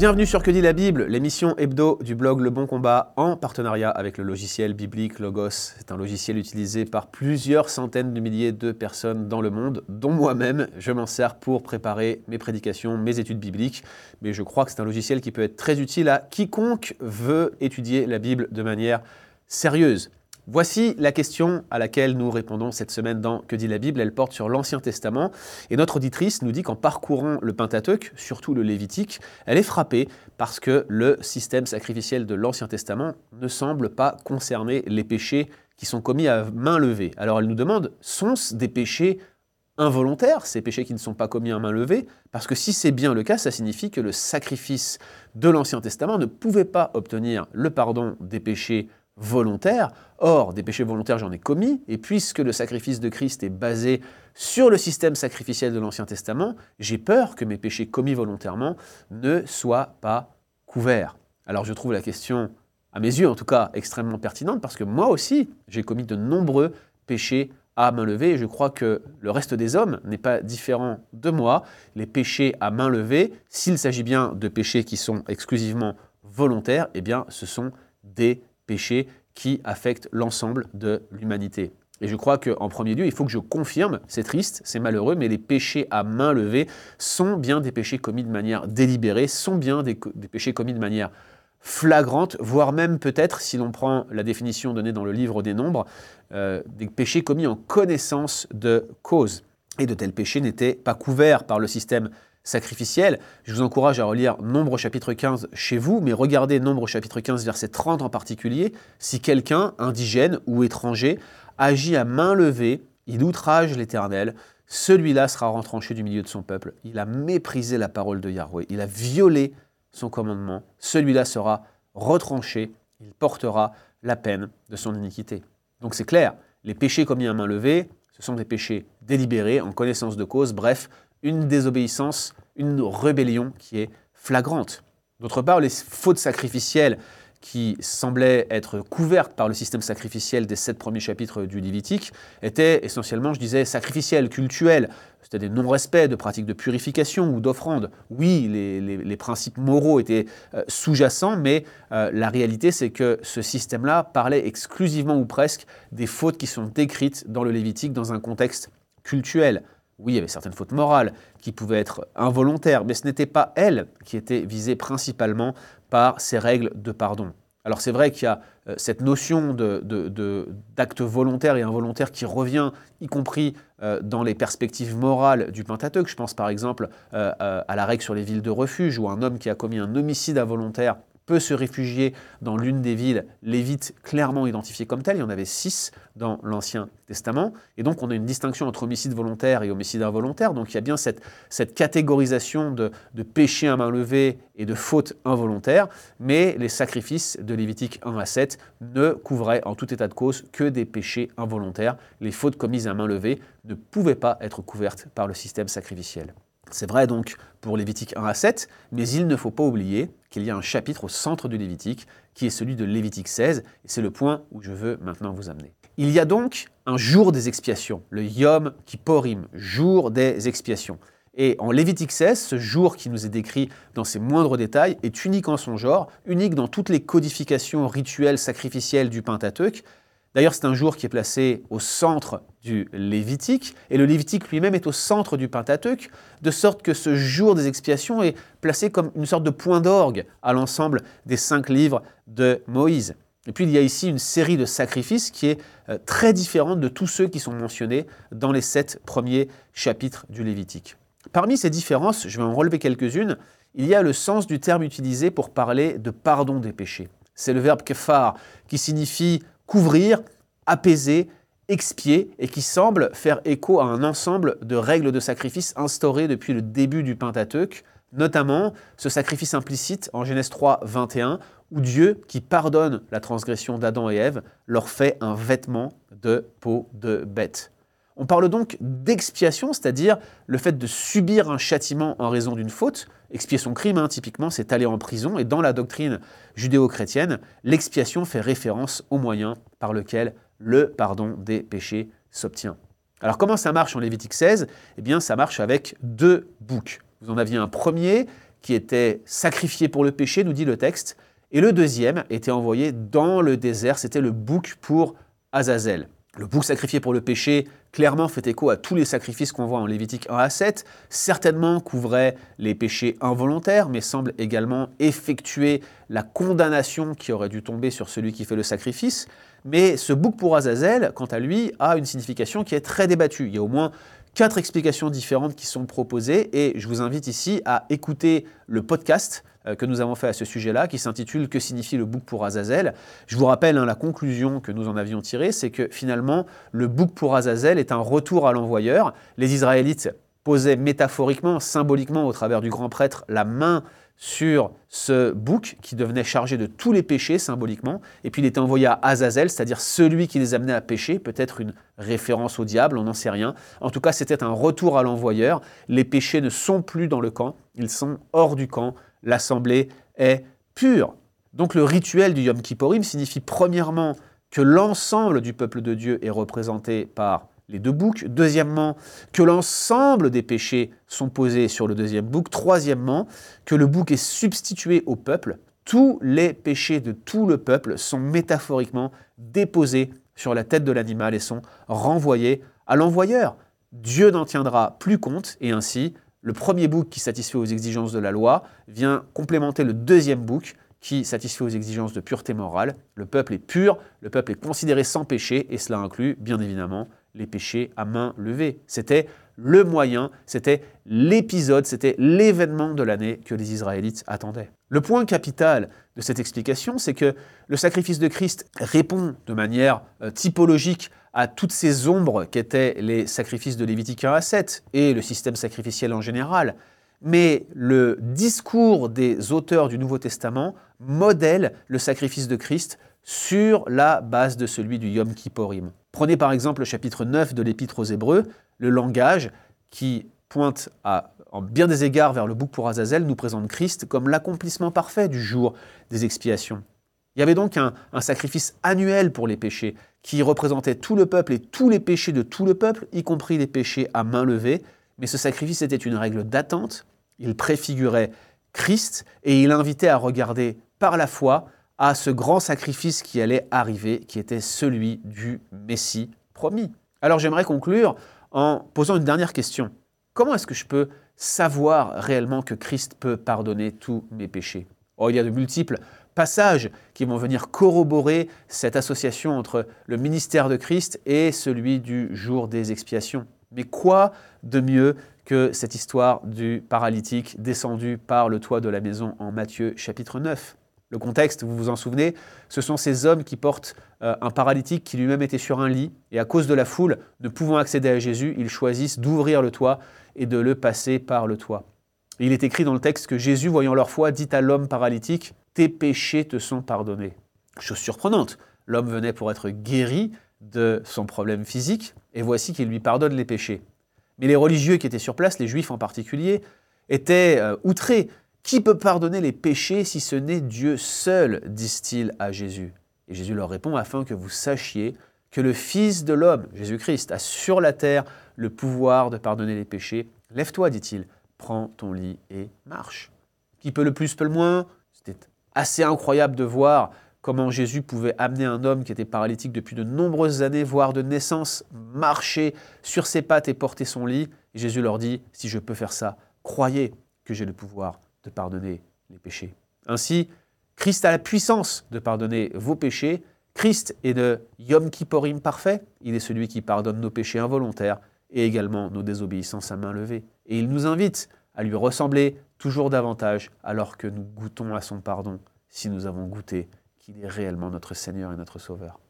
Bienvenue sur Que dit la Bible, l'émission hebdo du blog Le Bon Combat en partenariat avec le logiciel biblique Logos. C'est un logiciel utilisé par plusieurs centaines de milliers de personnes dans le monde, dont moi-même. Je m'en sers pour préparer mes prédications, mes études bibliques. Mais je crois que c'est un logiciel qui peut être très utile à quiconque veut étudier la Bible de manière sérieuse. Voici la question à laquelle nous répondons cette semaine dans Que dit la Bible? Elle porte sur l'Ancien Testament. Et notre auditrice nous dit qu'en parcourant le Pentateuque, surtout le Lévitique, elle est frappée parce que le système sacrificiel de l'Ancien Testament ne semble pas concerner les péchés qui sont commis à main levée. Alors elle nous demande, sont-ce des péchés involontaires, ces péchés qui ne sont pas commis à main levée? Parce que si c'est bien le cas, ça signifie que le sacrifice de l'Ancien Testament ne pouvait pas obtenir le pardon des péchés volontaires. Or, des péchés volontaires, j'en ai commis, et puisque le sacrifice de Christ est basé sur le système sacrificiel de l'Ancien Testament, j'ai peur que mes péchés commis volontairement ne soient pas couverts. Alors je trouve la question, à mes yeux en tout cas, extrêmement pertinente, parce que moi aussi, j'ai commis de nombreux péchés à main levée, et je crois que le reste des hommes n'est pas différent de moi. Les péchés à main levée, s'il s'agit bien de péchés qui sont exclusivement volontaires, eh bien ce sont des péchés qui affectent l'ensemble de l'humanité. Et je crois qu'en premier lieu, il faut que je confirme, c'est triste, c'est malheureux, mais les péchés à main levée sont bien des péchés commis de manière délibérée, sont bien des, péchés commis de manière flagrante, voire même peut-être, si l'on prend la définition donnée dans le livre des Nombres, euh, des péchés commis en connaissance de cause. Et de tels péchés n'étaient pas couverts par le système sacrificielle. Je vous encourage à relire Nombre chapitre 15 chez vous, mais regardez Nombre chapitre 15 verset 30 en particulier. Si quelqu'un, indigène ou étranger, agit à main levée, il outrage l'Éternel, celui-là sera retranché du milieu de son peuple. Il a méprisé la parole de Yahweh, il a violé son commandement, celui-là sera retranché, il portera la peine de son iniquité. Donc c'est clair, les péchés commis à main levée, ce sont des péchés délibérés, en connaissance de cause, bref, une désobéissance, une rébellion qui est flagrante. D'autre part, les fautes sacrificielles qui semblaient être couvertes par le système sacrificiel des sept premiers chapitres du Lévitique étaient essentiellement, je disais, sacrificielles, cultuelles. C'était des non-respects de pratiques de purification ou d'offrande. Oui, les, principes moraux étaient euh, sous-jacents, mais euh, la réalité, c'est que ce système-là parlait exclusivement ou presque des fautes qui sont décrites dans le Lévitique dans un contexte cultuel. Oui, il y avait certaines fautes morales qui pouvaient être involontaires, mais ce n'était pas elles qui étaient visées principalement par ces règles de pardon. Alors c'est vrai qu'il y a euh, cette notion d'acte volontaire et involontaire qui revient, y compris euh, dans les perspectives morales du Pentateuque. Je pense par exemple euh, à la règle sur les villes de refuge, où un homme qui a commis un homicide involontaire peut se réfugier dans l'une des villes lévites clairement identifiées comme telles. Il y en avait six dans l'Ancien Testament. Et donc on a une distinction entre homicide volontaire et homicide involontaire. Donc il y a bien cette, cette catégorisation de, de péché à main levée et de faute involontaire. Mais les sacrifices de Lévitique 1 à 7 ne couvraient en tout état de cause que des péchés involontaires. Les fautes commises à main levée ne pouvaient pas être couvertes par le système sacrificiel. C'est vrai donc pour Lévitique 1 à 7, mais il ne faut pas oublier qu'il y a un chapitre au centre du Lévitique, qui est celui de Lévitique 16, et c'est le point où je veux maintenant vous amener. Il y a donc un jour des expiations, le Yom Kipporim, jour des expiations. Et en Lévitique 16, ce jour qui nous est décrit dans ses moindres détails est unique en son genre, unique dans toutes les codifications rituelles sacrificielles du Pentateuque, D'ailleurs, c'est un jour qui est placé au centre du Lévitique, et le Lévitique lui-même est au centre du Pentateuque, de sorte que ce jour des expiations est placé comme une sorte de point d'orgue à l'ensemble des cinq livres de Moïse. Et puis il y a ici une série de sacrifices qui est euh, très différente de tous ceux qui sont mentionnés dans les sept premiers chapitres du Lévitique. Parmi ces différences, je vais en relever quelques-unes, il y a le sens du terme utilisé pour parler de pardon des péchés. C'est le verbe kefar, qui signifie couvrir, apaiser, expier, et qui semble faire écho à un ensemble de règles de sacrifice instaurées depuis le début du Pentateuque, notamment ce sacrifice implicite en Genèse 3, 21, où Dieu, qui pardonne la transgression d'Adam et Ève, leur fait un vêtement de peau de bête. On parle donc d'expiation, c'est-à-dire le fait de subir un châtiment en raison d'une faute. Expier son crime, hein, typiquement, c'est aller en prison. Et dans la doctrine judéo-chrétienne, l'expiation fait référence au moyen par lequel le pardon des péchés s'obtient. Alors comment ça marche en Lévitique 16 Eh bien ça marche avec deux boucs. Vous en aviez un premier qui était sacrifié pour le péché, nous dit le texte, et le deuxième était envoyé dans le désert, c'était le bouc pour Azazel. Le bouc sacrifié pour le péché, clairement fait écho à tous les sacrifices qu'on voit en Lévitique 1 à 7, certainement couvrait les péchés involontaires, mais semble également effectuer la condamnation qui aurait dû tomber sur celui qui fait le sacrifice. Mais ce bouc pour Azazel, quant à lui, a une signification qui est très débattue. Il y a au moins quatre explications différentes qui sont proposées et je vous invite ici à écouter le podcast que nous avons fait à ce sujet-là, qui s'intitule Que signifie le bouc pour Azazel Je vous rappelle, hein, la conclusion que nous en avions tirée, c'est que finalement, le bouc pour Azazel est un retour à l'envoyeur. Les Israélites posaient métaphoriquement, symboliquement, au travers du grand prêtre, la main sur ce bouc qui devenait chargé de tous les péchés symboliquement, et puis il était envoyé à Azazel, c'est-à-dire celui qui les amenait à pécher, peut-être une référence au diable, on n'en sait rien. En tout cas, c'était un retour à l'envoyeur. Les péchés ne sont plus dans le camp, ils sont hors du camp. L'assemblée est pure. Donc le rituel du Yom Kippurim signifie premièrement que l'ensemble du peuple de Dieu est représenté par les deux boucs. Deuxièmement, que l'ensemble des péchés sont posés sur le deuxième bouc. Troisièmement, que le bouc est substitué au peuple. Tous les péchés de tout le peuple sont métaphoriquement déposés sur la tête de l'animal et sont renvoyés à l'envoyeur. Dieu n'en tiendra plus compte et ainsi le premier bouc qui satisfait aux exigences de la loi vient complémenter le deuxième bouc qui satisfait aux exigences de pureté morale. Le peuple est pur, le peuple est considéré sans péché, et cela inclut bien évidemment les péchés à main levée. C'était le moyen, c'était l'épisode, c'était l'événement de l'année que les Israélites attendaient. Le point capital cette explication, c'est que le sacrifice de Christ répond de manière euh, typologique à toutes ces ombres qu'étaient les sacrifices de Lévitique 1 à 7 et le système sacrificiel en général. Mais le discours des auteurs du Nouveau Testament modèle le sacrifice de Christ sur la base de celui du Yom Kipporim. Prenez par exemple le chapitre 9 de l'Épître aux Hébreux, le langage qui pointe à, en bien des égards vers le bouc pour Azazel nous présente Christ comme l'accomplissement parfait du jour des expiations. Il y avait donc un, sacrifice annuel pour les péchés qui représentait tout le peuple et tous les péchés de tout le peuple, y compris les péchés à main levée. Mais ce sacrifice était une règle d'attente, il préfigurait Christ et il invitait à regarder par la foi à ce grand sacrifice qui allait arriver, qui était celui du Messie promis. Alors j'aimerais conclure en posant une dernière question. Comment est-ce que je peux savoir réellement que Christ peut pardonner tous mes péchés? Oh, Il y a de multiples passages qui vont venir corroborer cette association entre le ministère de Christ et celui du jour des expiations. Mais quoi de mieux que cette histoire du paralytique descendu par le toit de la maison en Matthieu chapitre 9 le contexte, vous vous en souvenez, ce sont ces hommes qui portent euh, un paralytique qui lui-même était sur un lit, et à cause de la foule, ne pouvant accéder à Jésus, ils choisissent d'ouvrir le toit et de le passer par le toit. il est écrit dans le texte que Jésus, voyant leur foi, dit à l'homme paralytique, Tes péchés te sont pardonnés. Chose surprenante, l'homme venait pour être guéri de son problème physique, et voici qu'il lui pardonne les péchés. Mais les religieux qui étaient sur place, les juifs en particulier, étaient euh, outrés qui peut pardonner les péchés si ce n'est Dieu seul disent-ils à Jésus. Et Jésus leur répond afin que vous sachiez que le Fils de l'homme, Jésus-Christ, a sur la terre le pouvoir de pardonner les péchés. Lève-toi, dit-il, prends ton lit et marche. Qui peut le plus, peut le moins? C'était assez incroyable de voir comment Jésus pouvait amener un homme qui était paralytique depuis de nombreuses années, voire de naissance, marcher sur ses pattes et porter son lit. Jésus leur dit, si je peux faire ça, croyez que j'ai le pouvoir de pardonner les péchés. Ainsi, Christ a la puissance de pardonner vos péchés. Christ est de Yom Kipporim parfait. Il est celui qui pardonne nos péchés involontaires et également nos désobéissances à main levée. Et il nous invite à lui ressembler toujours davantage alors que nous goûtons à son pardon, si nous avons goûté qu'il est réellement notre Seigneur et notre Sauveur.